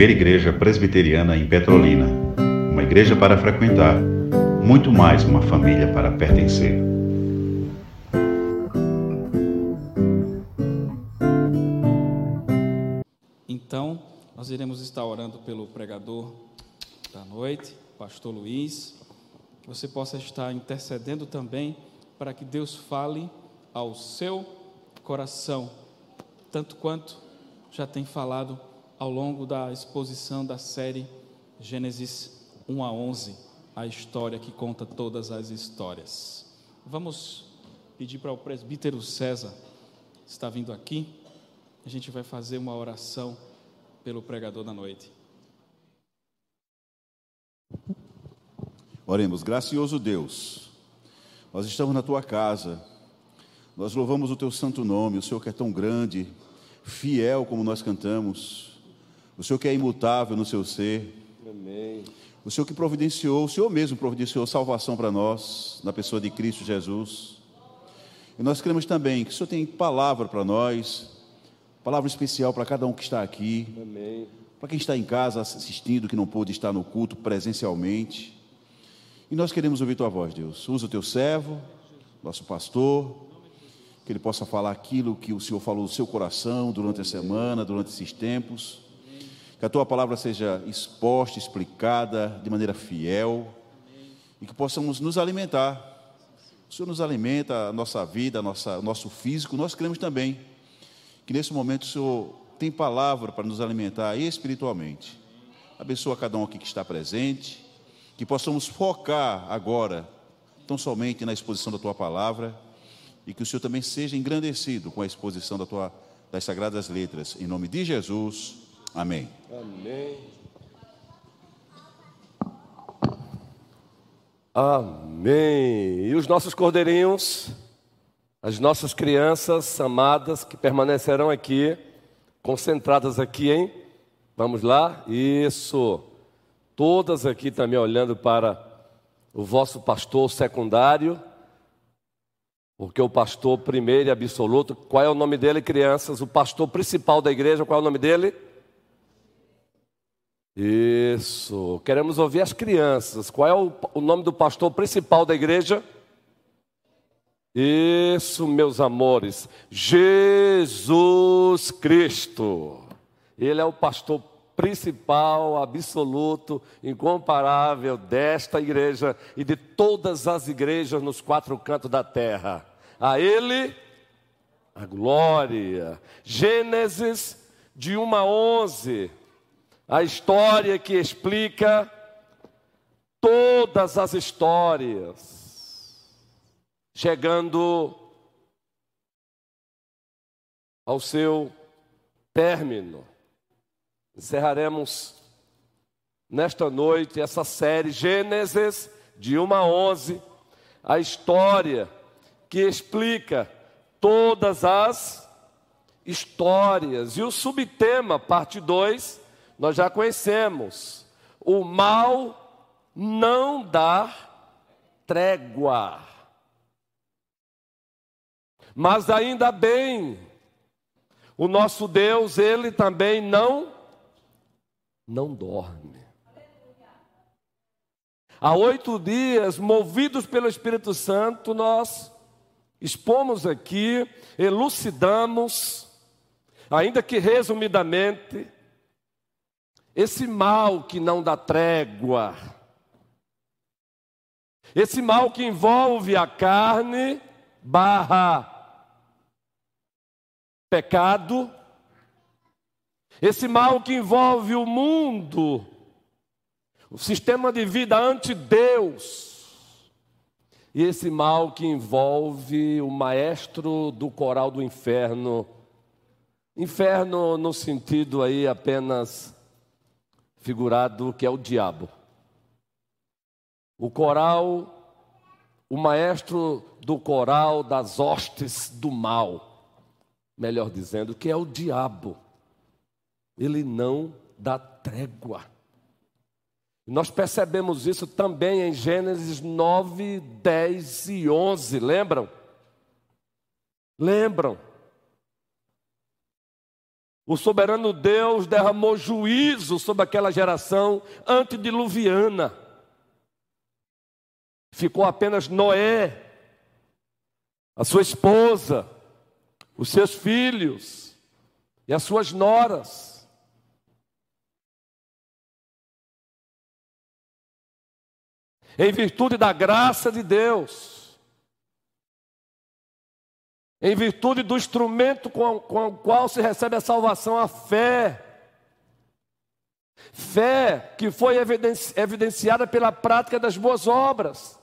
primeira igreja presbiteriana em Petrolina. Uma igreja para frequentar, muito mais uma família para pertencer. Então, nós iremos estar orando pelo pregador da noite, Pastor Luiz. Que você possa estar intercedendo também para que Deus fale ao seu coração, tanto quanto já tem falado ao longo da exposição da série Gênesis 1 a 11, a história que conta todas as histórias. Vamos pedir para o presbítero César, está vindo aqui, a gente vai fazer uma oração pelo pregador da noite. Oremos, gracioso Deus, nós estamos na tua casa, nós louvamos o teu santo nome, o Senhor que é tão grande, fiel como nós cantamos, o Senhor que é imutável no seu ser. Amém. O Senhor que providenciou, o Senhor mesmo providenciou salvação para nós, na pessoa de Cristo Jesus. E nós cremos também que o Senhor tem palavra para nós, palavra especial para cada um que está aqui. Amém. Para quem está em casa assistindo, que não pôde estar no culto presencialmente. E nós queremos ouvir tua voz, Deus. Usa o teu servo, nosso pastor, que ele possa falar aquilo que o Senhor falou no seu coração durante a semana, durante esses tempos. Que a tua palavra seja exposta, explicada de maneira fiel e que possamos nos alimentar. O Senhor nos alimenta a nossa vida, a nossa, o nosso físico, nós queremos também que nesse momento o Senhor tem palavra para nos alimentar espiritualmente. Abençoa cada um aqui que está presente, que possamos focar agora tão somente na exposição da tua palavra e que o Senhor também seja engrandecido com a exposição da tua, das sagradas letras. Em nome de Jesus, amém. Amém. Amém. E os nossos cordeirinhos, as nossas crianças amadas que permanecerão aqui, concentradas aqui, hein? Vamos lá? Isso. Todas aqui também olhando para o vosso pastor secundário porque o pastor primeiro e absoluto, qual é o nome dele, crianças? O pastor principal da igreja, qual é o nome dele? Isso. Queremos ouvir as crianças. Qual é o, o nome do pastor principal da igreja? Isso, meus amores. Jesus Cristo. Ele é o pastor principal, absoluto, incomparável desta igreja e de todas as igrejas nos quatro cantos da terra. A Ele a glória. Gênesis de 1 a 11, a história que explica todas as histórias, chegando ao seu término. Encerraremos nesta noite essa série Gênesis de 1 a 11, a história que explica todas as histórias. E o subtema, parte 2, nós já conhecemos. O mal não dá trégua. Mas ainda bem, o nosso Deus, ele também não não dorme. Há oito dias, movidos pelo Espírito Santo, nós expomos aqui, elucidamos, ainda que resumidamente, esse mal que não dá trégua, esse mal que envolve a carne barra pecado, esse mal que envolve o mundo, o sistema de vida ante Deus, e esse mal que envolve o maestro do coral do inferno. Inferno no sentido aí apenas figurado que é o diabo. O coral, o maestro do coral das hostes do mal, melhor dizendo, que é o diabo. Ele não dá trégua. Nós percebemos isso também em Gênesis 9, 10 e 11, lembram? Lembram? O soberano Deus derramou juízo sobre aquela geração antediluviana. Ficou apenas Noé, a sua esposa, os seus filhos e as suas noras. Em virtude da graça de Deus, em virtude do instrumento com, com o qual se recebe a salvação, a fé. Fé que foi evidenciada pela prática das boas obras.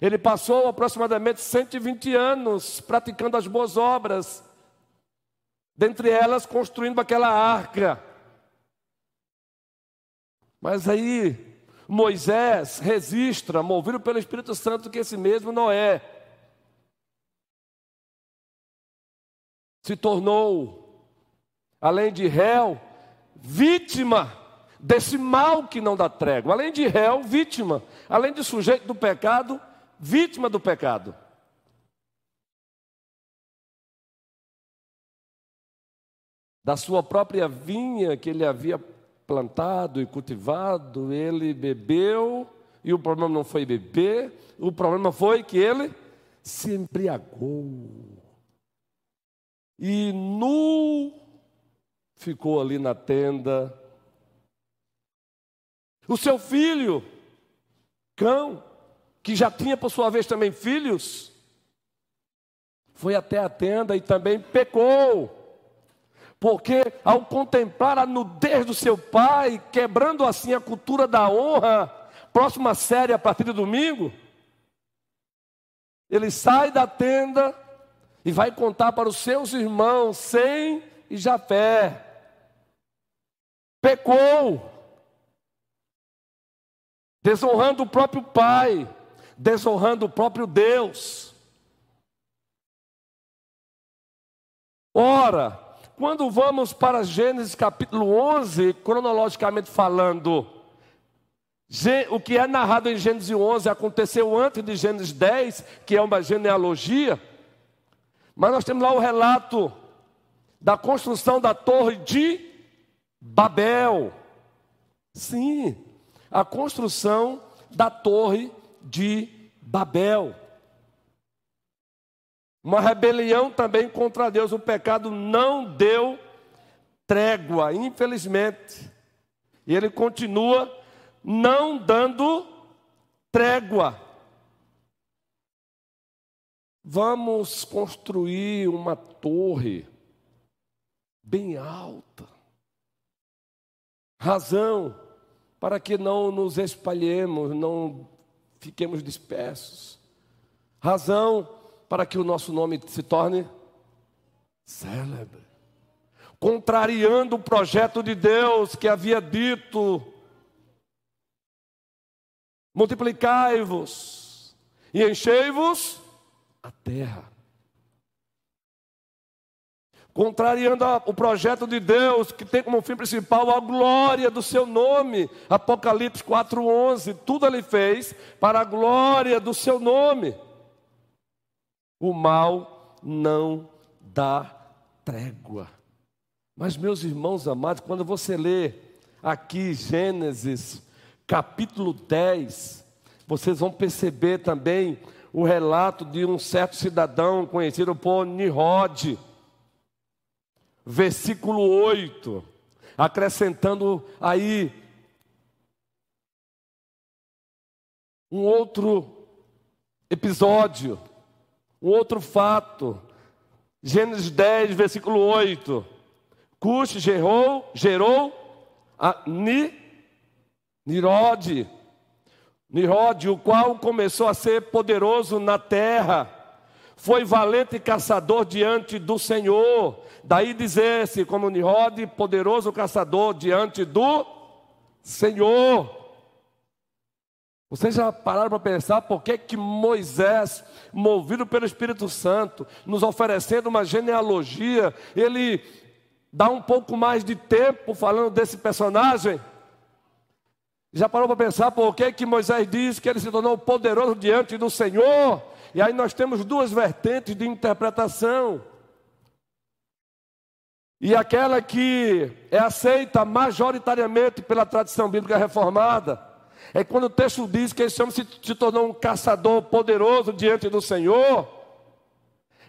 Ele passou aproximadamente 120 anos praticando as boas obras, dentre elas construindo aquela arca. Mas aí Moisés registra, movido pelo Espírito Santo, que esse mesmo Noé se tornou, além de réu, vítima desse mal que não dá trégua. Além de réu, vítima. Além de sujeito do pecado, vítima do pecado. Da sua própria vinha que ele havia plantado e cultivado, ele bebeu, e o problema não foi beber, o problema foi que ele se embriagou. E nu ficou ali na tenda. O seu filho, cão, que já tinha por sua vez também filhos, foi até a tenda e também pecou. Porque ao contemplar a nudez do seu pai, quebrando assim a cultura da honra, próxima série a partir do domingo, ele sai da tenda e vai contar para os seus irmãos, Sem e Jafé. Pecou, desonrando o próprio pai desonrando o próprio Deus. Ora, quando vamos para Gênesis capítulo 11, cronologicamente falando, o que é narrado em Gênesis 11 aconteceu antes de Gênesis 10, que é uma genealogia, mas nós temos lá o relato da construção da torre de Babel. Sim, a construção da torre de Babel. Uma rebelião também contra Deus. O pecado não deu trégua, infelizmente. E ele continua não dando trégua. Vamos construir uma torre bem alta. Razão para que não nos espalhemos, não fiquemos dispersos. Razão para que o nosso nome se torne célebre. Contrariando o projeto de Deus que havia dito: multiplicai-vos e enchei-vos a terra contrariando o projeto de Deus, que tem como fim principal a glória do seu nome. Apocalipse 4:11, tudo ele fez para a glória do seu nome. O mal não dá trégua. Mas meus irmãos amados, quando você lê aqui Gênesis capítulo 10, vocês vão perceber também o relato de um certo cidadão conhecido por Nirode versículo 8, acrescentando aí um outro episódio, um outro fato. Gênesis 10, versículo 8. Cush gerou, gerou a Ni, Nirode, Nirode, o qual começou a ser poderoso na terra foi valente caçador diante do Senhor. Daí dizer-se, como Nirode, poderoso caçador diante do Senhor. Vocês já pararam para pensar por que, que Moisés, movido pelo Espírito Santo, nos oferecendo uma genealogia, ele dá um pouco mais de tempo falando desse personagem? Já parou para pensar por que, que Moisés diz que ele se tornou poderoso diante do Senhor? E aí nós temos duas vertentes de interpretação. e aquela que é aceita majoritariamente pela tradição bíblica reformada, é quando o texto diz que esse homem se, se tornou um caçador poderoso diante do Senhor,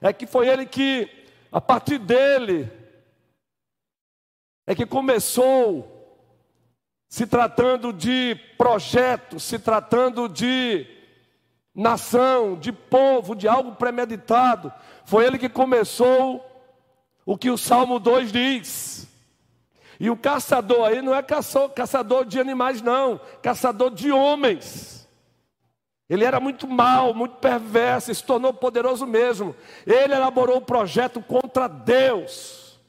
é que foi ele que, a partir dele, é que começou, se tratando de projeto, se tratando de nação, de povo, de algo premeditado, foi ele que começou o que o Salmo 2 diz. E o caçador aí não é caçador de animais, não, caçador de homens. Ele era muito mau, muito perverso, se tornou poderoso mesmo. Ele elaborou um projeto contra Deus.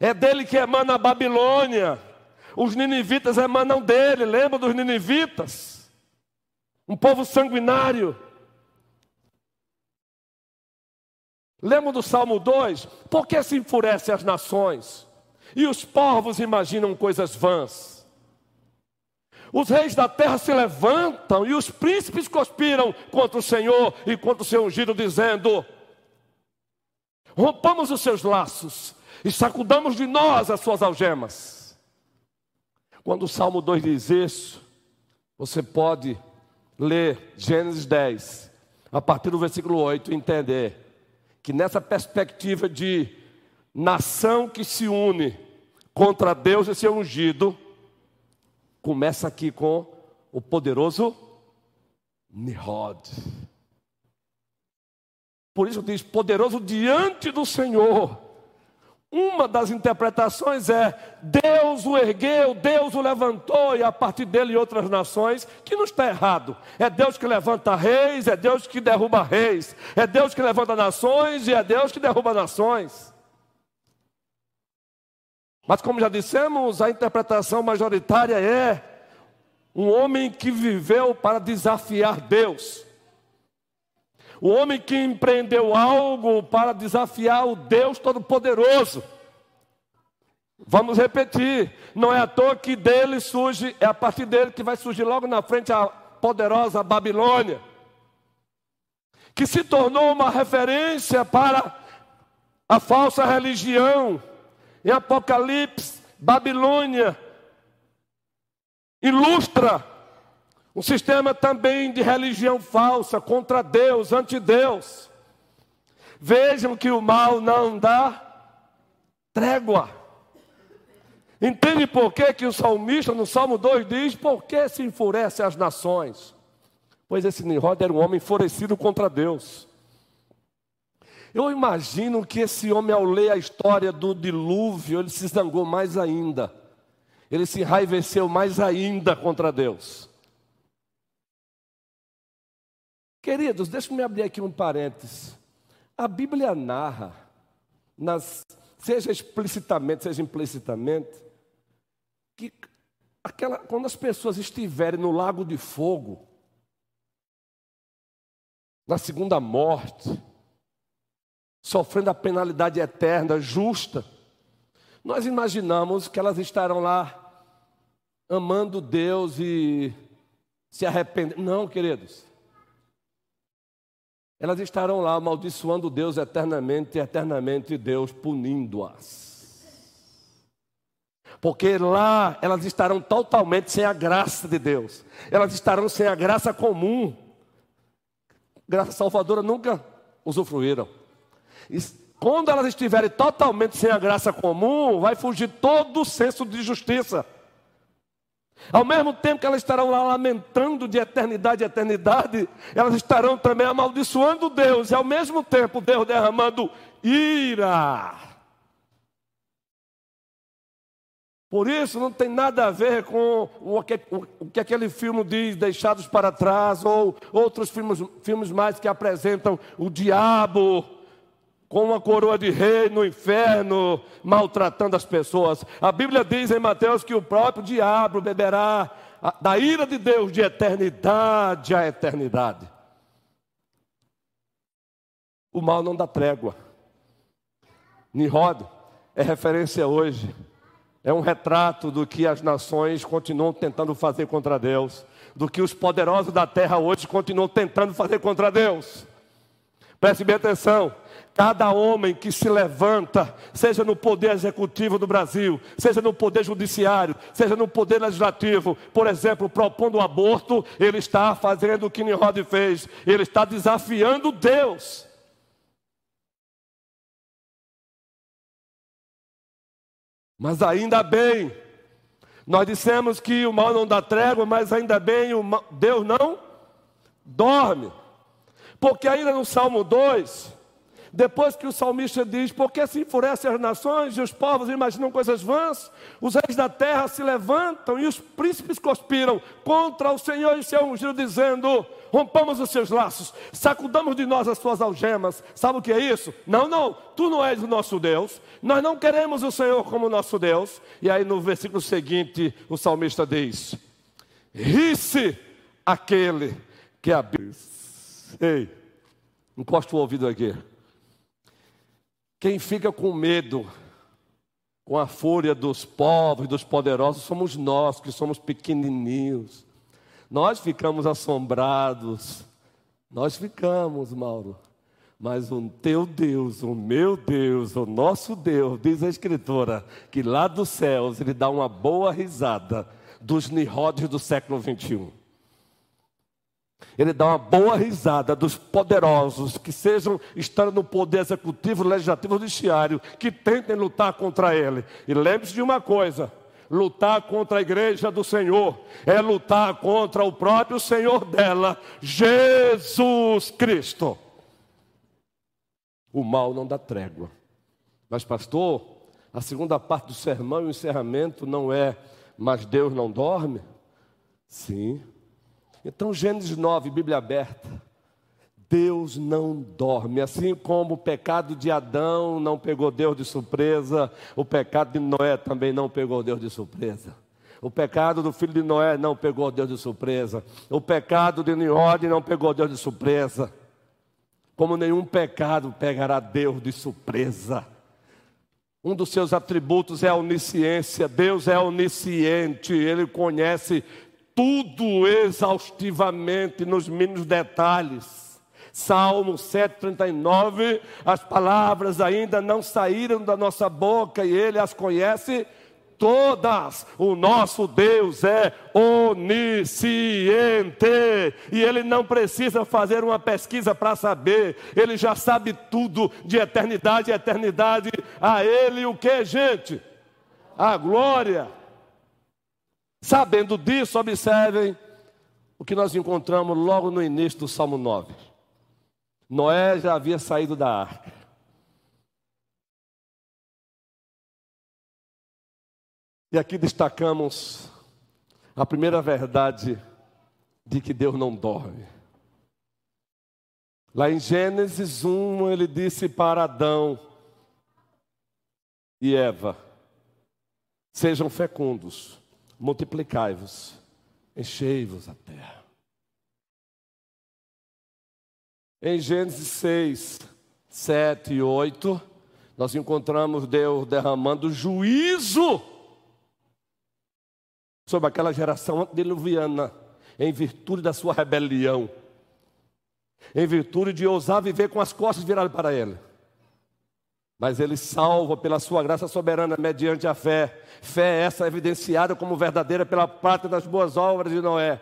É dele que emana a Babilônia. Os ninivitas emanam dele, lembra dos ninivitas? Um povo sanguinário. Lembra do Salmo 2? Por que se enfurecem as nações? E os povos imaginam coisas vãs. Os reis da terra se levantam e os príncipes conspiram contra o Senhor e contra o seu ungido, dizendo: Rompamos os seus laços e sacudamos de nós as suas algemas. Quando o Salmo 2 diz isso, você pode ler Gênesis 10, a partir do versículo 8, e entender que nessa perspectiva de nação que se une contra Deus e seu ungido, começa aqui com o poderoso Nihod. Por isso diz poderoso diante do Senhor. Uma das interpretações é Deus o ergueu, Deus o levantou, e a partir dele outras nações, que não está errado. É Deus que levanta reis, é Deus que derruba reis, é Deus que levanta nações e é Deus que derruba nações. Mas como já dissemos, a interpretação majoritária é um homem que viveu para desafiar Deus. O homem que empreendeu algo para desafiar o Deus Todo-Poderoso. Vamos repetir, não é à toa que dele surge, é a partir dele que vai surgir logo na frente a poderosa Babilônia, que se tornou uma referência para a falsa religião. Em Apocalipse, Babilônia ilustra um sistema também de religião falsa contra Deus, ante Deus. Vejam que o mal não dá trégua. Entende por que, que o salmista no Salmo 2 diz: Por que se enfurece as nações? Pois esse Nimrod era um homem enfurecido contra Deus. Eu imagino que esse homem, ao ler a história do dilúvio, ele se zangou mais ainda. Ele se enraiveceu mais ainda contra Deus. Queridos, deixa-me abrir aqui um parênteses. A Bíblia narra, nas, seja explicitamente, seja implicitamente, que aquela, quando as pessoas estiverem no lago de fogo, na segunda morte, sofrendo a penalidade eterna, justa, nós imaginamos que elas estarão lá amando Deus e se arrependendo. Não, queridos elas estarão lá amaldiçoando Deus eternamente eternamente Deus punindo-as. Porque lá elas estarão totalmente sem a graça de Deus, elas estarão sem a graça comum. Graça salvadora nunca usufruíram. E quando elas estiverem totalmente sem a graça comum, vai fugir todo o senso de justiça. Ao mesmo tempo que elas estarão lá lamentando de eternidade a eternidade, elas estarão também amaldiçoando Deus, e ao mesmo tempo Deus derramando ira. Por isso não tem nada a ver com o que, o que aquele filme diz, Deixados para Trás, ou outros filmes, filmes mais que apresentam o diabo com uma coroa de rei no inferno, maltratando as pessoas. A Bíblia diz em Mateus que o próprio diabo beberá da ira de Deus de eternidade a eternidade. O mal não dá trégua. Nirod é referência hoje. É um retrato do que as nações continuam tentando fazer contra Deus, do que os poderosos da terra hoje continuam tentando fazer contra Deus. Preste bem atenção. Cada homem que se levanta, seja no poder executivo do Brasil, seja no poder judiciário, seja no poder legislativo, por exemplo, propondo o aborto, ele está fazendo o que Nimrod fez, ele está desafiando Deus. Mas ainda bem, nós dissemos que o mal não dá trégua, mas ainda bem, mal, Deus não dorme. Porque ainda no Salmo 2, depois que o salmista diz: Porque se enfurecem as nações e os povos imaginam coisas vãs, os reis da terra se levantam e os príncipes conspiram contra o Senhor e seu ungido, dizendo: Rompamos os seus laços, sacudamos de nós as suas algemas. Sabe o que é isso? Não, não, tu não és o nosso Deus, nós não queremos o Senhor como nosso Deus. E aí no versículo seguinte, o salmista diz: Ri-se aquele que habita. Ei, encosta o ouvido aqui. Quem fica com medo, com a fúria dos povos, dos poderosos, somos nós, que somos pequenininhos. Nós ficamos assombrados. Nós ficamos, Mauro. Mas o teu Deus, o meu Deus, o nosso Deus, diz a Escritora, que lá dos céus ele dá uma boa risada dos Nirodes do século 21. Ele dá uma boa risada dos poderosos que sejam estando no poder executivo, legislativo, judiciário, que tentem lutar contra ele. E lembre-se de uma coisa: lutar contra a igreja do Senhor é lutar contra o próprio Senhor dela, Jesus Cristo. O mal não dá trégua. Mas, pastor, a segunda parte do sermão e o encerramento não é, mas Deus não dorme? Sim. Então, Gênesis 9, Bíblia aberta. Deus não dorme, assim como o pecado de Adão não pegou Deus de surpresa, o pecado de Noé também não pegou Deus de surpresa. O pecado do filho de Noé não pegou Deus de surpresa. O pecado de Niode não pegou Deus de surpresa. Como nenhum pecado pegará Deus de surpresa. Um dos seus atributos é a onisciência. Deus é onisciente, ele conhece tudo exaustivamente, nos mínimos detalhes. Salmo 139, as palavras ainda não saíram da nossa boca e ele as conhece todas. O nosso Deus é onisciente e ele não precisa fazer uma pesquisa para saber, ele já sabe tudo de eternidade a eternidade. A ele o que, gente? A glória Sabendo disso, observem o que nós encontramos logo no início do Salmo 9. Noé já havia saído da arca. E aqui destacamos a primeira verdade de que Deus não dorme. Lá em Gênesis 1, ele disse para Adão e Eva: sejam fecundos multiplicai-vos, enchei-vos a terra. Em Gênesis 6, 7 e 8, nós encontramos Deus derramando juízo sobre aquela geração antediluviana, em virtude da sua rebelião, em virtude de ousar viver com as costas viradas para Ele mas ele salva pela sua graça soberana mediante a fé. Fé essa evidenciada como verdadeira pela parte das boas obras de Noé.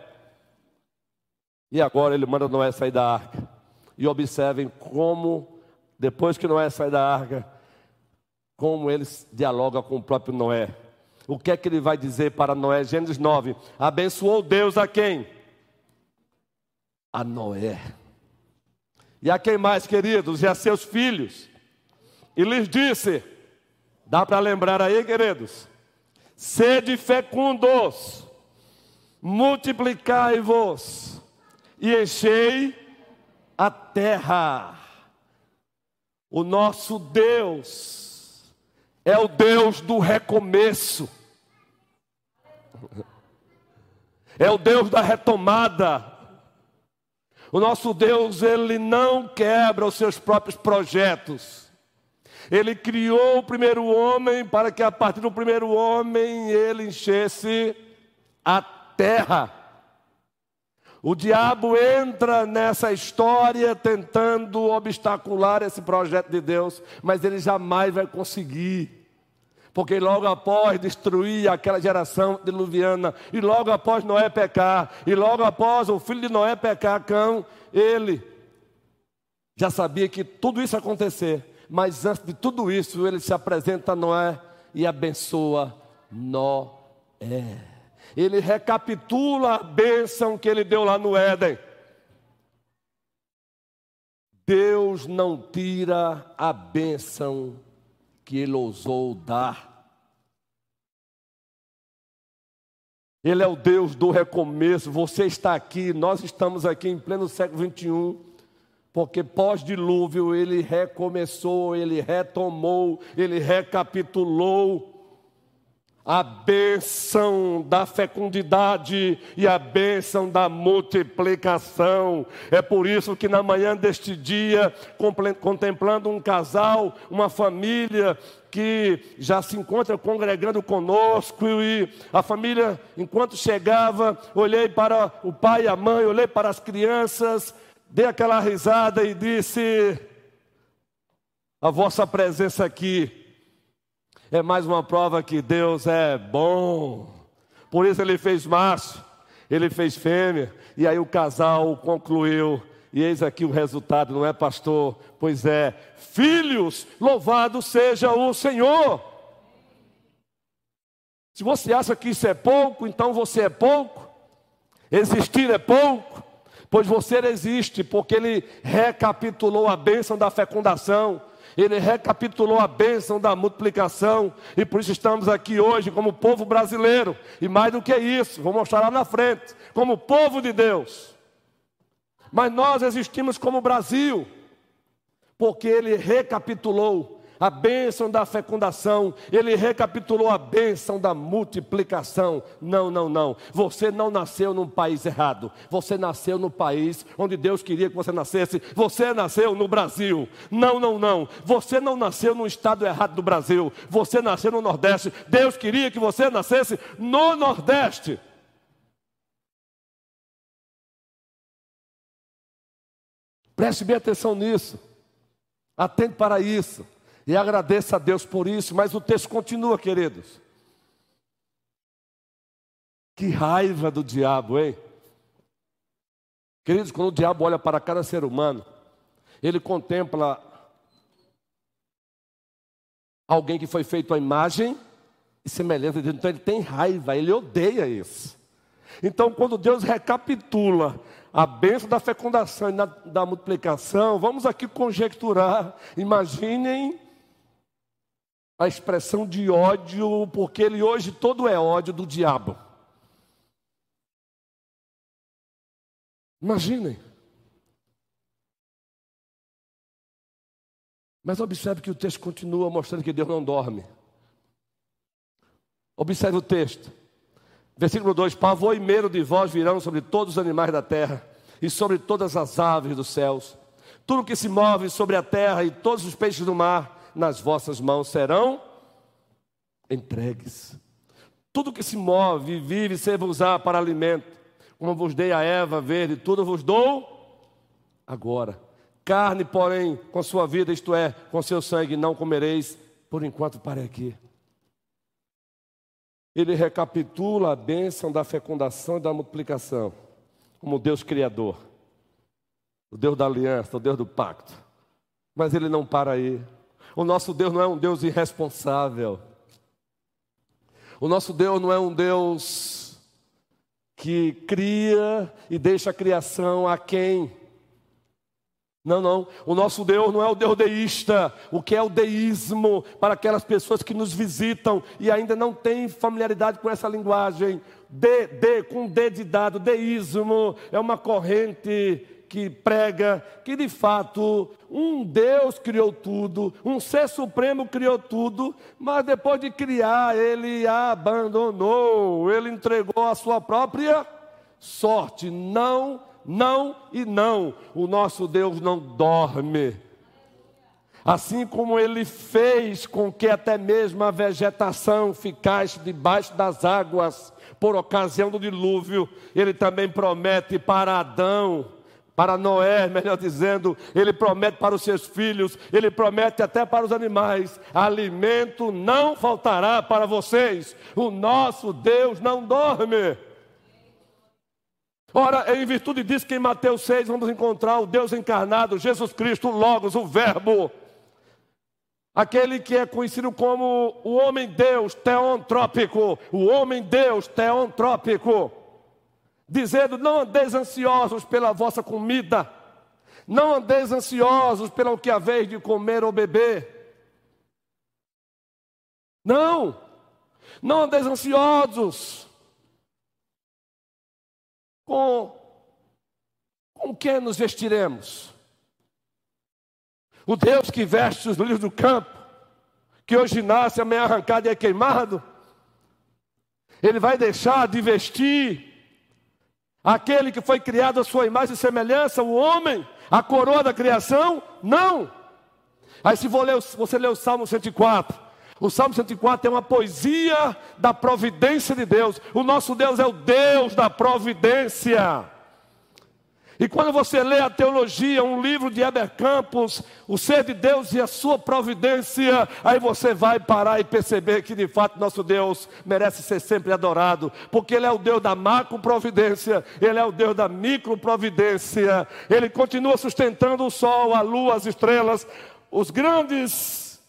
E agora ele manda Noé sair da arca. E observem como, depois que Noé sai da arca, como ele dialoga com o próprio Noé. O que é que ele vai dizer para Noé? Gênesis 9: Abençoou Deus a quem? A Noé. E a quem mais, queridos? E a seus filhos e lhes disse: dá para lembrar aí, queridos? Sede fecundos, multiplicai-vos e enchei a terra. O nosso Deus é o Deus do recomeço, é o Deus da retomada. O nosso Deus, ele não quebra os seus próprios projetos. Ele criou o primeiro homem para que a partir do primeiro homem ele enchesse a terra. O diabo entra nessa história tentando obstacular esse projeto de Deus, mas ele jamais vai conseguir. Porque logo após destruir aquela geração diluviana, e logo após Noé pecar, e logo após o filho de Noé pecar, Cão, ele já sabia que tudo isso ia acontecer, mas antes de tudo isso, ele se apresenta a Noé e abençoa Noé. Ele recapitula a bênção que ele deu lá no Éden. Deus não tira a bênção que ele ousou dar. Ele é o Deus do recomeço. Você está aqui, nós estamos aqui em pleno século 21, porque pós-dilúvio ele recomeçou, ele retomou, ele recapitulou a bênção da fecundidade e a bênção da multiplicação. É por isso que na manhã deste dia, contemplando um casal, uma família que já se encontra congregando conosco e a família, enquanto chegava, olhei para o pai e a mãe, olhei para as crianças, dei aquela risada e disse: A vossa presença aqui é mais uma prova que Deus é bom. Por isso ele fez macho, ele fez fêmea, e aí o casal concluiu. E eis aqui o resultado, não é, pastor? Pois é, filhos, louvado seja o Senhor. Se você acha que isso é pouco, então você é pouco. Existir é pouco, pois você existe, porque ele recapitulou a bênção da fecundação ele recapitulou a bênção da multiplicação, e por isso estamos aqui hoje como povo brasileiro, e mais do que isso, vou mostrar lá na frente, como povo de Deus. Mas nós existimos como Brasil, porque ele recapitulou a bênção da fecundação, ele recapitulou a bênção da multiplicação. Não, não, não. Você não nasceu num país errado. Você nasceu no país onde Deus queria que você nascesse. Você nasceu no Brasil. Não, não, não. Você não nasceu no estado errado do Brasil. Você nasceu no Nordeste. Deus queria que você nascesse no Nordeste. Preste bem atenção nisso. Atente para isso. E agradeça a Deus por isso, mas o texto continua, queridos. Que raiva do diabo, hein? Queridos, quando o diabo olha para cada ser humano, ele contempla alguém que foi feito à imagem e semelhança de Deus. Então ele tem raiva, ele odeia isso. Então, quando Deus recapitula a bênção da fecundação e da multiplicação, vamos aqui conjecturar. Imaginem a expressão de ódio, porque ele hoje todo é ódio do diabo. Imaginem. Mas observe que o texto continua mostrando que Deus não dorme. Observe o texto. Versículo 2: Pavor e medo de vós virão sobre todos os animais da terra e sobre todas as aves dos céus. Tudo que se move sobre a terra e todos os peixes do mar nas vossas mãos serão entregues. Tudo que se move, vive, serve usar para alimento, como vos dei a Eva verde, tudo vos dou agora. Carne, porém, com sua vida, isto é, com seu sangue, não comereis, por enquanto pare aqui. Ele recapitula a bênção da fecundação e da multiplicação, como Deus Criador, o Deus da aliança, o Deus do pacto. Mas ele não para aí. O nosso Deus não é um Deus irresponsável. O nosso Deus não é um Deus que cria e deixa a criação a quem. Não, não. O nosso Deus não é o Deus deísta. O que é o deísmo para aquelas pessoas que nos visitam e ainda não têm familiaridade com essa linguagem? De, de, com D de dado, deísmo é uma corrente que prega que de fato um Deus criou tudo, um ser supremo criou tudo, mas depois de criar, ele abandonou, ele entregou a sua própria sorte. Não, não e não. O nosso Deus não dorme. Assim como ele fez com que até mesmo a vegetação ficasse debaixo das águas por ocasião do dilúvio, ele também promete para Adão, para Noé, melhor dizendo, ele promete para os seus filhos, ele promete até para os animais: alimento não faltará para vocês, o nosso Deus não dorme. Ora, em virtude disso que em Mateus 6 vamos encontrar o Deus encarnado, Jesus Cristo, Logos, o Verbo, aquele que é conhecido como o homem-deus teontrópico, o homem-deus teontrópico, dizendo: Não andeis ansiosos pela vossa comida, não andeis ansiosos pelo que haveis de comer ou beber. Não, não andeis ansiosos com com que nos vestiremos? O Deus que veste os lírios do campo, que hoje nasce, amanhã arrancado e é queimado, Ele vai deixar de vestir aquele que foi criado à sua imagem e semelhança, o homem, a coroa da criação? Não. Aí se você ler o Salmo 104, o Salmo 104 é uma poesia da providência de Deus. O nosso Deus é o Deus da providência. E quando você lê a teologia, um livro de Heber Campos, o ser de Deus e a sua providência, aí você vai parar e perceber que de fato nosso Deus merece ser sempre adorado, porque Ele é o Deus da macro providência, Ele é o Deus da micro providência, Ele continua sustentando o sol, a lua, as estrelas, os grandes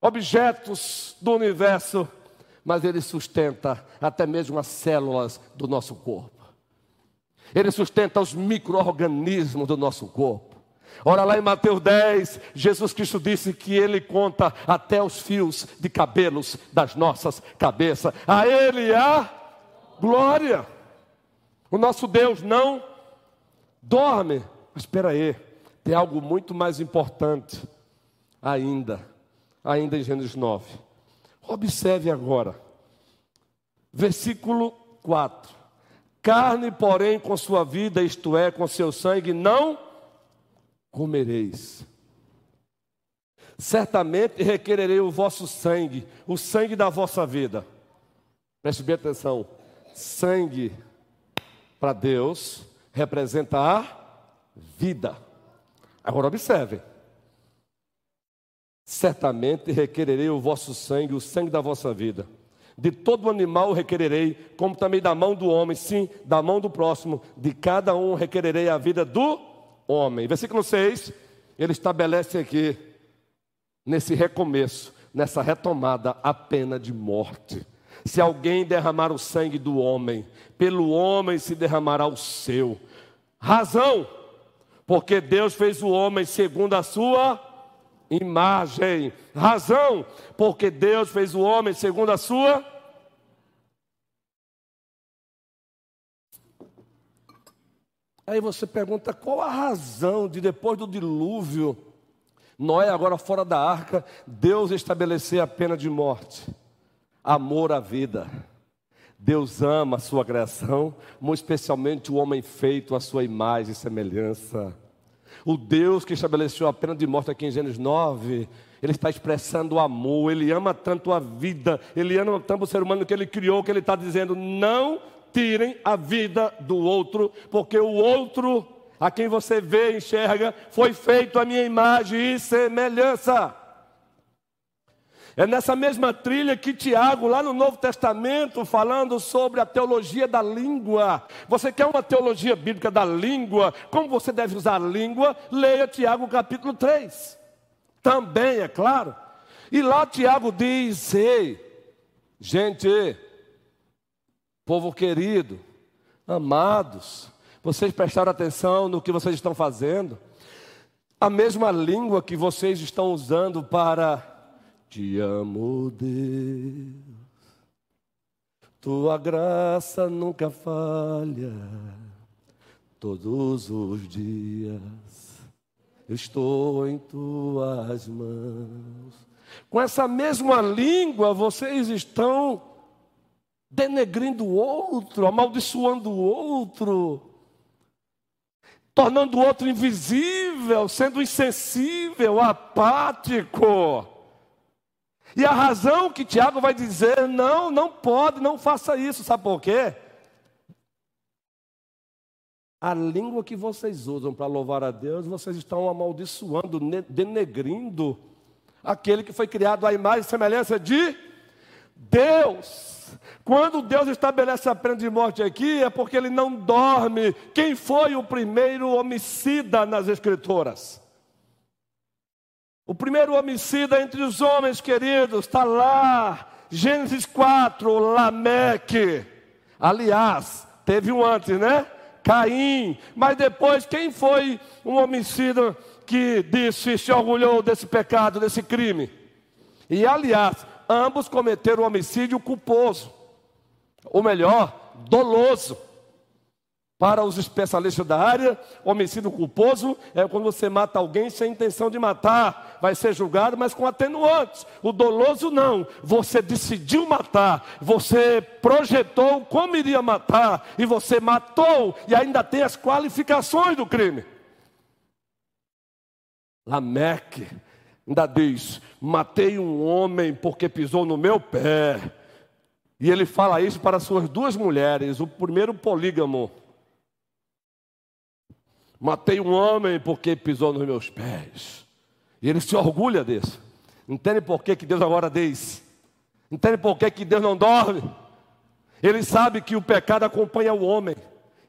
objetos do universo, mas ele sustenta até mesmo as células do nosso corpo. Ele sustenta os micro-organismos do nosso corpo. Ora, lá em Mateus 10, Jesus Cristo disse que Ele conta até os fios de cabelos das nossas cabeças. A Ele a glória. O nosso Deus não dorme. Mas espera aí, tem algo muito mais importante ainda ainda em Gênesis 9. Observe agora, versículo 4: Carne, porém, com sua vida, isto é, com seu sangue, não comereis. Certamente requererei o vosso sangue, o sangue da vossa vida. Preste bem atenção: sangue para Deus representa a vida. Agora observe certamente requererei o vosso sangue, o sangue da vossa vida. De todo animal requererei, como também da mão do homem, sim, da mão do próximo, de cada um requererei a vida do homem. Versículo 6, ele estabelece aqui, nesse recomeço, nessa retomada, a pena de morte. Se alguém derramar o sangue do homem, pelo homem se derramará o seu. Razão, porque Deus fez o homem segundo a sua imagem. Razão, porque Deus fez o homem segundo a sua. Aí você pergunta qual a razão de depois do dilúvio, Noé agora fora da arca, Deus estabelecer a pena de morte. Amor à vida. Deus ama a sua criação, muito especialmente o homem feito à sua imagem e semelhança. O Deus que estabeleceu a pena de morte aqui em Gênesis 9, ele está expressando o amor, ele ama tanto a vida, ele ama tanto o ser humano que ele criou, que ele está dizendo: não tirem a vida do outro, porque o outro, a quem você vê enxerga, foi feito a minha imagem e semelhança. É nessa mesma trilha que Tiago, lá no Novo Testamento, falando sobre a teologia da língua. Você quer uma teologia bíblica da língua? Como você deve usar a língua? Leia Tiago capítulo 3. Também, é claro. E lá Tiago diz: Ei, gente, povo querido, amados, vocês prestaram atenção no que vocês estão fazendo? A mesma língua que vocês estão usando para te amo, Deus. Tua graça nunca falha. Todos os dias estou em tuas mãos. Com essa mesma língua, vocês estão denegrindo o outro, amaldiçoando o outro. tornando o outro invisível, sendo insensível, apático. E a razão que Tiago vai dizer, não, não pode, não faça isso, sabe por quê? A língua que vocês usam para louvar a Deus, vocês estão amaldiçoando, denegrindo aquele que foi criado à imagem e semelhança de Deus. Quando Deus estabelece a pena de morte aqui, é porque ele não dorme. Quem foi o primeiro homicida nas Escrituras? O primeiro homicida entre os homens queridos está lá, Gênesis 4, Lameque. Aliás, teve um antes, né? Caim. Mas depois, quem foi um homicida que disse, se orgulhou desse pecado, desse crime? E aliás, ambos cometeram homicídio culposo. Ou melhor, doloso. Para os especialistas da área, homicídio culposo é quando você mata alguém sem intenção de matar, vai ser julgado, mas com atenuantes. O doloso não, você decidiu matar, você projetou como iria matar, e você matou, e ainda tem as qualificações do crime. Lameque ainda diz: matei um homem porque pisou no meu pé. E ele fala isso para suas duas mulheres, o primeiro polígamo. Matei um homem porque pisou nos meus pés. E ele se orgulha disso. Entende por que, que Deus agora diz? Entende por que, que Deus não dorme? Ele sabe que o pecado acompanha o homem.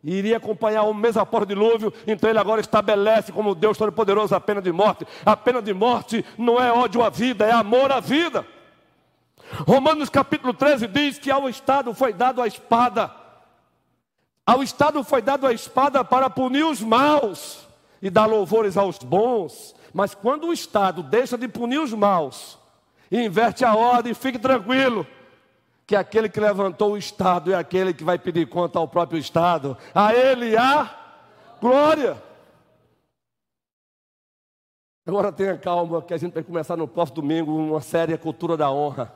E iria acompanhar o mês após o dilúvio, então ele agora estabelece como Deus Todo-Poderoso a pena de morte. A pena de morte não é ódio à vida, é amor à vida. Romanos capítulo 13 diz que ao Estado foi dado a espada ao Estado foi dado a espada para punir os maus e dar louvores aos bons. Mas quando o Estado deixa de punir os maus e inverte a ordem, fique tranquilo, que aquele que levantou o Estado é aquele que vai pedir conta ao próprio Estado. A ele a glória. Agora tenha calma, que a gente vai começar no próximo domingo uma série Cultura da Honra.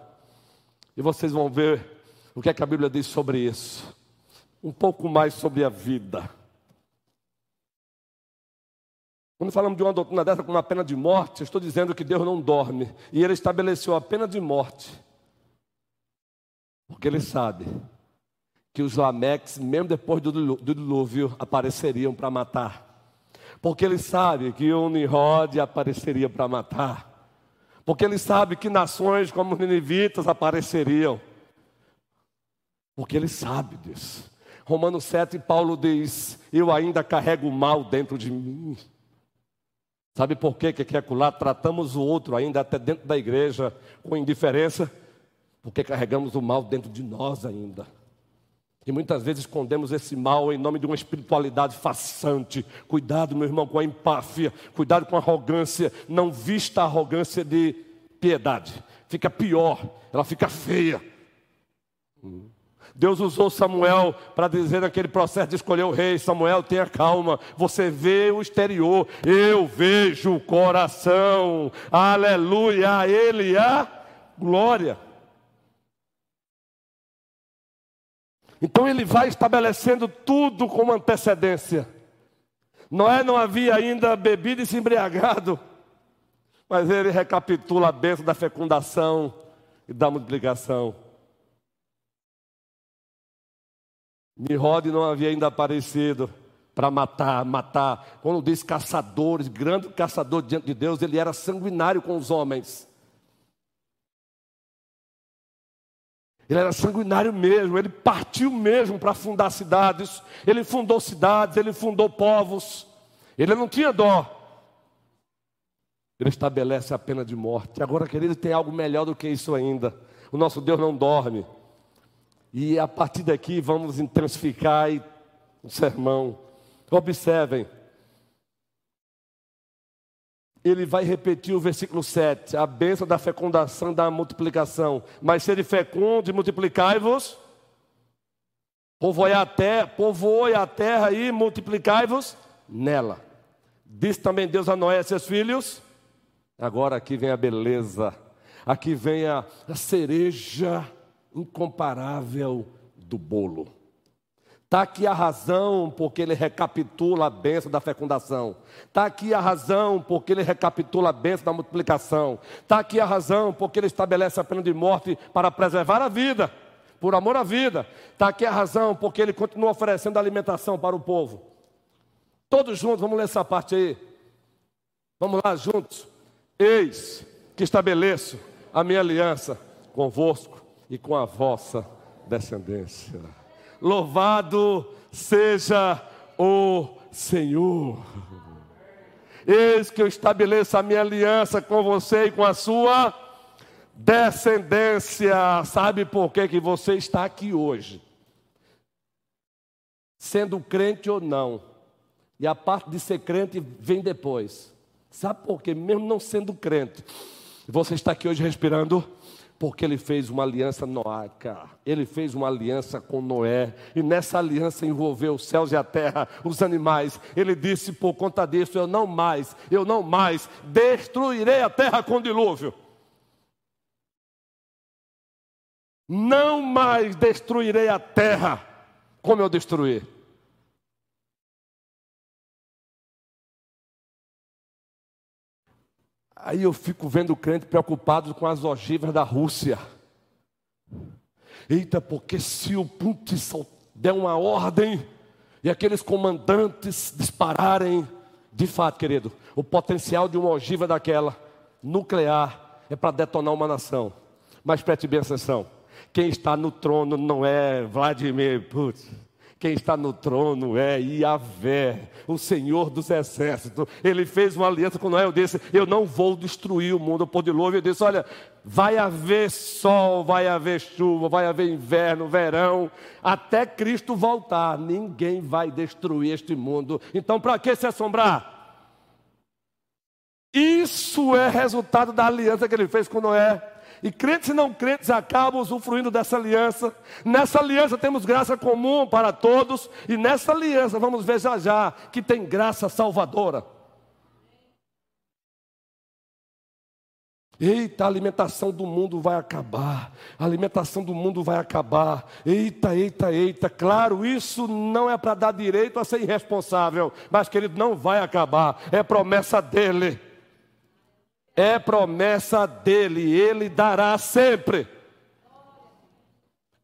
E vocês vão ver o que, é que a Bíblia diz sobre isso um pouco mais sobre a vida. Quando falamos de uma doutrina dessa com uma pena de morte, estou dizendo que Deus não dorme. E Ele estabeleceu a pena de morte. Porque Ele sabe que os Lameques, mesmo depois do dilúvio, apareceriam para matar. Porque Ele sabe que o Nimrod apareceria para matar. Porque Ele sabe que nações como os Ninivitas apareceriam. Porque Ele sabe disso. Romanos 7, Paulo diz: Eu ainda carrego o mal dentro de mim. Sabe por quê? que aqui acolá tratamos o outro ainda até dentro da igreja com indiferença? Porque carregamos o mal dentro de nós ainda. E muitas vezes escondemos esse mal em nome de uma espiritualidade façante. Cuidado, meu irmão, com a empáfia. Cuidado com a arrogância. Não vista a arrogância de piedade. Fica pior, ela fica feia. Hum. Deus usou Samuel para dizer naquele processo de escolher o rei: Samuel, tenha calma, você vê o exterior, eu vejo o coração, aleluia, Ele a glória. Então ele vai estabelecendo tudo com antecedência. Noé não havia ainda bebido e se embriagado, mas ele recapitula a bênção da fecundação e da multiplicação. Nimrod não havia ainda aparecido para matar, matar. Quando diz caçadores, grande caçador diante de Deus, ele era sanguinário com os homens. Ele era sanguinário mesmo, ele partiu mesmo para fundar cidades, ele fundou cidades, ele fundou povos, ele não tinha dó. Ele estabelece a pena de morte. Agora, querido, tem algo melhor do que isso ainda. O nosso Deus não dorme. E a partir daqui vamos intensificar o sermão. Observem. Ele vai repetir o versículo 7, a bênção da fecundação da multiplicação. Mas sede fecundo e multiplicai-vos, povoai a terra, povoai a terra e multiplicai-vos nela. Diz também Deus a Noé e seus filhos. Agora aqui vem a beleza, aqui vem a, a cereja incomparável do bolo. Está aqui a razão porque ele recapitula a bênção da fecundação. Está aqui a razão porque ele recapitula a bênção da multiplicação. Está aqui a razão porque ele estabelece a pena de morte para preservar a vida, por amor à vida. Está aqui a razão porque ele continua oferecendo alimentação para o povo. Todos juntos, vamos ler essa parte aí. Vamos lá juntos. Eis que estabeleço a minha aliança convosco e com a vossa descendência. Louvado seja o Senhor. Eis que eu estabeleço a minha aliança com você e com a sua descendência. Sabe por que, que você está aqui hoje? Sendo crente ou não. E a parte de ser crente vem depois. Sabe por quê? Mesmo não sendo crente, você está aqui hoje respirando porque ele fez uma aliança noáica, ele fez uma aliança com Noé, e nessa aliança envolveu os céus e a terra, os animais. Ele disse por conta disso: Eu não mais, eu não mais destruirei a terra com dilúvio. Não mais destruirei a terra como eu destruí. Aí eu fico vendo o crente preocupado com as ogivas da Rússia. Eita, porque se o Putin der uma ordem e aqueles comandantes dispararem, de fato, querido, o potencial de uma ogiva daquela nuclear é para detonar uma nação. Mas preste bem atenção: quem está no trono não é Vladimir Putin. Quem está no trono é Iavé, o Senhor dos exércitos. Ele fez uma aliança com Noé. Eu disse: Eu não vou destruir o mundo por dilúvio. Eu disse: Olha, vai haver sol, vai haver chuva, vai haver inverno, verão, até Cristo voltar. Ninguém vai destruir este mundo. Então, para que se assombrar? Isso é resultado da aliança que ele fez com Noé. E crentes e não crentes acabam usufruindo dessa aliança. Nessa aliança temos graça comum para todos. E nessa aliança, vamos ver já já, que tem graça salvadora. Eita, a alimentação do mundo vai acabar. A alimentação do mundo vai acabar. Eita, eita, eita. Claro, isso não é para dar direito a ser irresponsável. Mas, querido, não vai acabar. É promessa dele é promessa dele, ele dará sempre.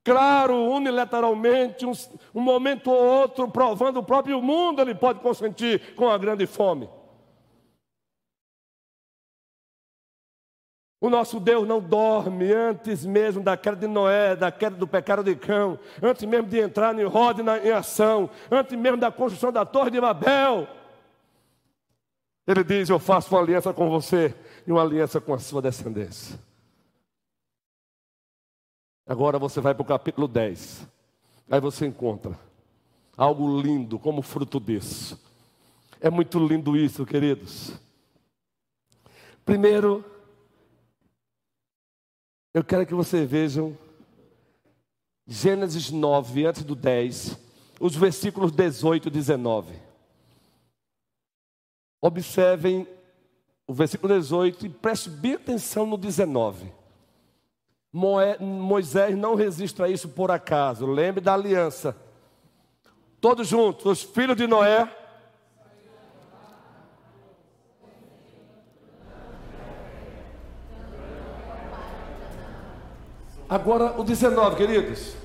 Claro, unilateralmente, um, um, momento ou outro, provando o próprio mundo, ele pode consentir com a grande fome. O nosso Deus não dorme antes mesmo da queda de Noé, da queda do pecado de cão, antes mesmo de entrar em roda em ação, antes mesmo da construção da Torre de Babel. Ele diz: Eu faço uma aliança com você e uma aliança com a sua descendência. Agora você vai para o capítulo 10. Aí você encontra algo lindo como fruto disso. É muito lindo isso, queridos. Primeiro, eu quero que vocês vejam Gênesis 9, antes do 10, os versículos 18 e 19. Observem o versículo 18 e preste bem atenção no 19. Moisés não registra isso por acaso. Lembre da aliança. Todos juntos, os filhos de Noé. Agora o 19, queridos.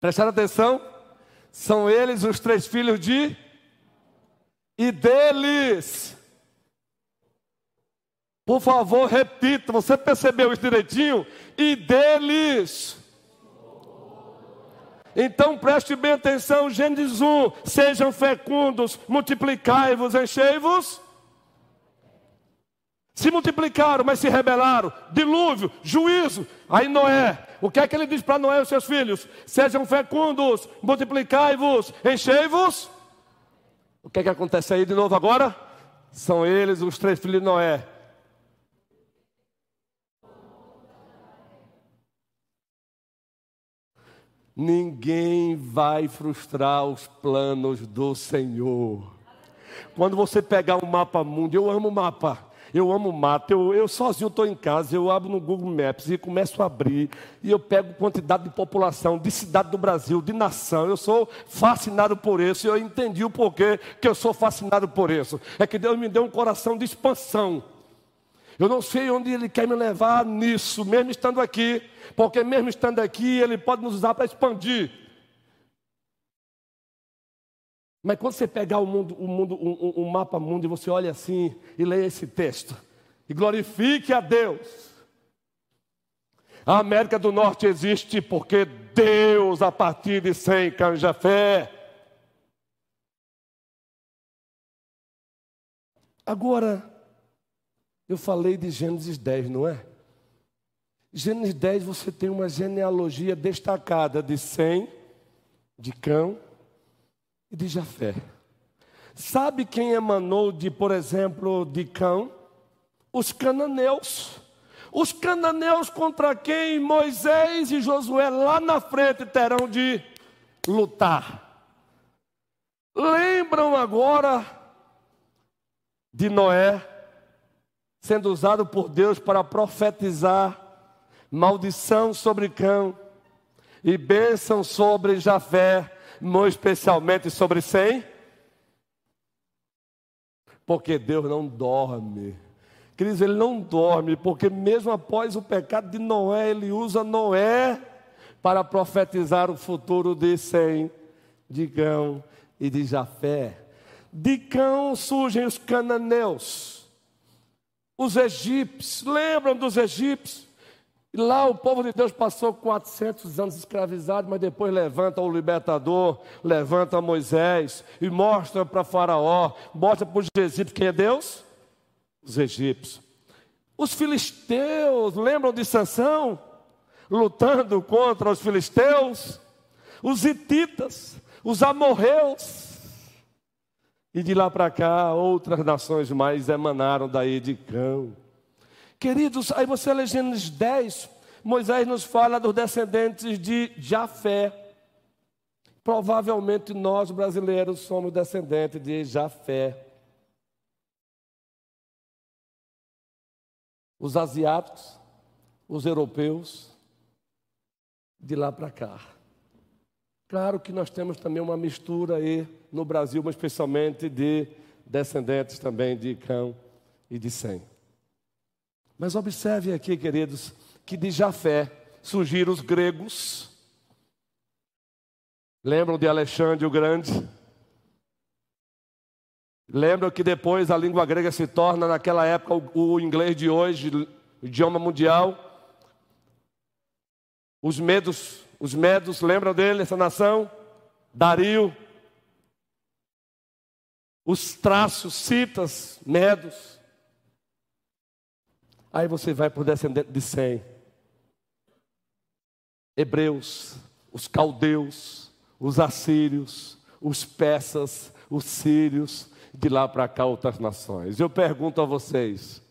Prestaram atenção? São eles os três filhos de. E deles. Por favor, repita. Você percebeu isso direitinho? E deles. Então preste bem atenção, Gênesis 1: sejam fecundos, multiplicai-vos, enchei-vos. Se multiplicaram, mas se rebelaram. Dilúvio, juízo. Aí Noé, o que é que ele diz para Noé e os seus filhos? Sejam fecundos, multiplicai-vos, enchei-vos. O que é que acontece aí de novo agora? São eles os três filhos de Noé. Ninguém vai frustrar os planos do Senhor. Quando você pegar um mapa mundo, eu amo mapa. Eu amo mato, eu, eu sozinho estou em casa, eu abro no Google Maps e começo a abrir, e eu pego quantidade de população, de cidade do Brasil, de nação. Eu sou fascinado por isso, e eu entendi o porquê que eu sou fascinado por isso. É que Deus me deu um coração de expansão. Eu não sei onde Ele quer me levar nisso, mesmo estando aqui, porque mesmo estando aqui, Ele pode nos usar para expandir. Mas quando você pegar o mundo, o mundo, mapa mundo e você olha assim e lê esse texto e glorifique a Deus. A América do Norte existe porque Deus, a partir de Sem canja fé. Agora, eu falei de Gênesis 10, não é? Gênesis 10 você tem uma genealogia destacada de Sem, de Cão, e de Jafé. Sabe quem emanou de, por exemplo, de Cão? Os cananeus. Os cananeus contra quem Moisés e Josué lá na frente terão de lutar. Lembram agora de Noé sendo usado por Deus para profetizar maldição sobre Cão e bênção sobre Jafé muito especialmente sobre cem, porque Deus não dorme. Queridos, Ele não dorme, porque mesmo após o pecado de Noé, Ele usa Noé para profetizar o futuro de Sem, de Gão e de Jafé. De Cão surgem os cananeus, os egípcios, lembram dos egípcios? E lá o povo de Deus passou 400 anos escravizado, mas depois levanta o libertador, levanta Moisés e mostra para Faraó, mostra para os egípcios quem é Deus? Os egípcios. Os filisteus, lembram de Sansão? Lutando contra os filisteus, os hititas, os amorreus. E de lá para cá, outras nações mais emanaram daí de cão. Queridos, aí você lê Gênesis 10, Moisés nos fala dos descendentes de Jafé. Provavelmente nós brasileiros somos descendentes de Jafé. Os asiáticos, os europeus, de lá para cá. Claro que nós temos também uma mistura aí no Brasil, mas especialmente de descendentes também de Cão e de Sem. Mas observe aqui, queridos, que de Jafé surgiram os gregos. Lembram de Alexandre o Grande? Lembram que depois a língua grega se torna, naquela época, o, inglês de hoje, o idioma mundial. Os medos, os medos, lembram dele, essa nação? Dario. Os traços, citas, medos. Aí você vai para o descendente de Sem. Hebreus, os caldeus, os assírios, os persas, os sírios, de lá para cá outras nações. Eu pergunto a vocês,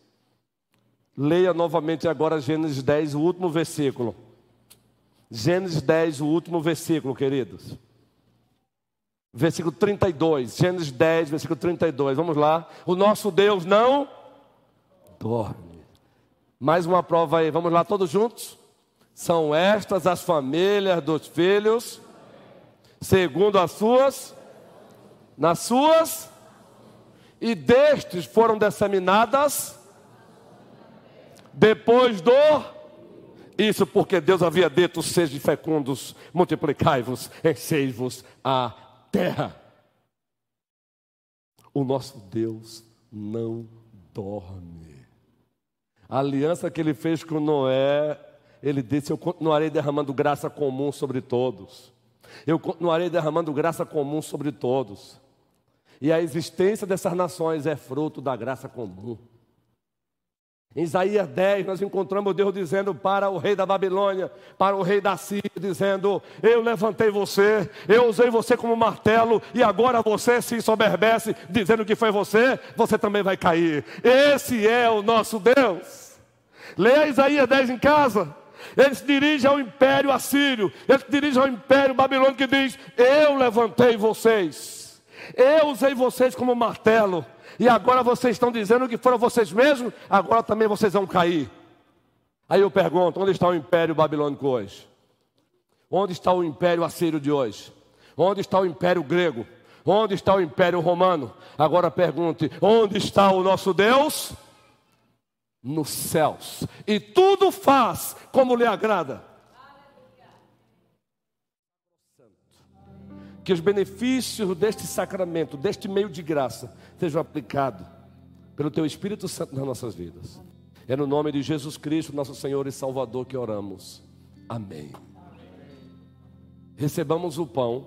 leia novamente agora Gênesis 10, o último versículo. Gênesis 10, o último versículo, queridos. Versículo 32, Gênesis 10, versículo 32. Vamos lá. O nosso Deus não dorme. Mais uma prova aí, vamos lá todos juntos? São estas as famílias dos filhos, segundo as suas, nas suas, e destes foram disseminadas depois do. Isso porque Deus havia dito: sejam fecundos, multiplicai-vos, enchei-vos a terra. O nosso Deus não dorme. A aliança que ele fez com Noé, ele disse: Eu continuarei derramando graça comum sobre todos. Eu continuarei derramando graça comum sobre todos. E a existência dessas nações é fruto da graça comum. Em Isaías 10, nós encontramos Deus dizendo para o rei da Babilônia, para o rei da Síria, dizendo: Eu levantei você, eu usei você como martelo, e agora você se soberbece, dizendo que foi você, você também vai cair. Esse é o nosso Deus. Leia Isaías 10 em casa. Ele se dirige ao império assírio, ele se dirige ao império babilônico que diz: Eu levantei vocês, eu usei vocês como martelo, e agora vocês estão dizendo que foram vocês mesmos, agora também vocês vão cair. Aí eu pergunto: onde está o império babilônico hoje? Onde está o império assírio de hoje? Onde está o império grego? Onde está o império romano? Agora pergunte: onde está o nosso Deus? Nos céus. E tudo faz como lhe agrada. Que os benefícios deste sacramento, deste meio de graça, sejam aplicados pelo Teu Espírito Santo nas nossas vidas. É no nome de Jesus Cristo, nosso Senhor e Salvador, que oramos. Amém. Recebamos o pão.